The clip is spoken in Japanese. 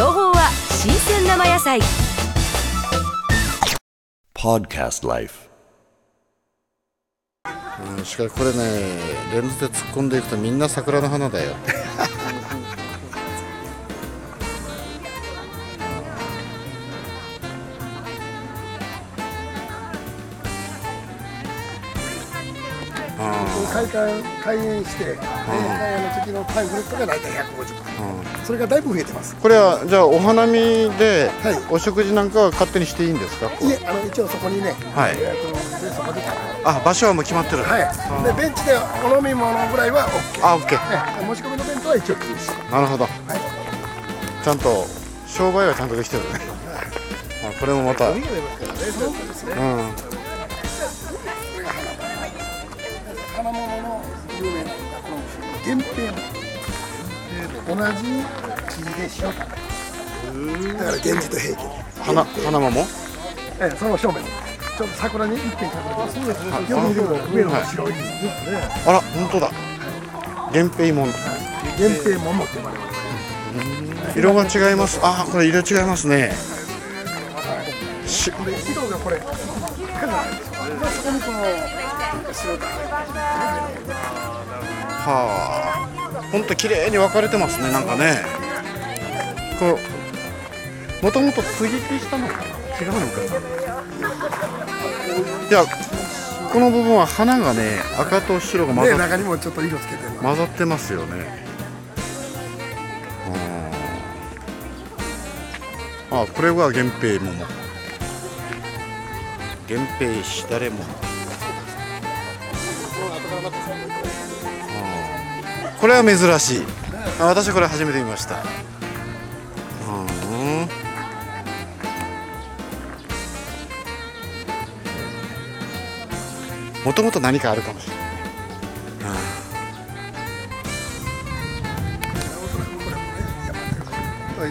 情報は新鮮生野菜。Podcast Life. しかしこれねレンズで突っ込んでいくとみんな桜の花だよ。開館開園して、開園の時のパンフレットが大体150本、それがだいぶ増えてます。これはじゃあお花見ではい。お食事なんかは勝手にしていいんですか、いえあの一応そこにね、はい。えーとでそこであ場所はもう決まってる。はい。でベンチでお飲み物ぐらいは OK あオッケーね持ち込みの弁当は一応禁止。なるほど、ちゃんと商売はちゃんとできてるね。あこれもまた。うんこの源平も同じ木で塩だだから源氏と平家花花桃ええその正面。ちょっと桜に一点隠れてますよく見ると上の白いあら本当だ。源平門。源平桃って呼ばれます色が違います。あこれ色違いますね。しで色がこれ。赤じゃないですかまあそこにこの白がはあ本当綺麗に分かれてますねなんかね。こうもともと接ぎ木したのかな？違うのかな？いやこの部分は花がね赤と白が混でざっ中にもちょっと色つけて混ざってますよね。ああこれは源平桃。源平しだれ桃これは珍しい。あ私これ初めて見ました。うん。もともと何かあるかもしれない。はい。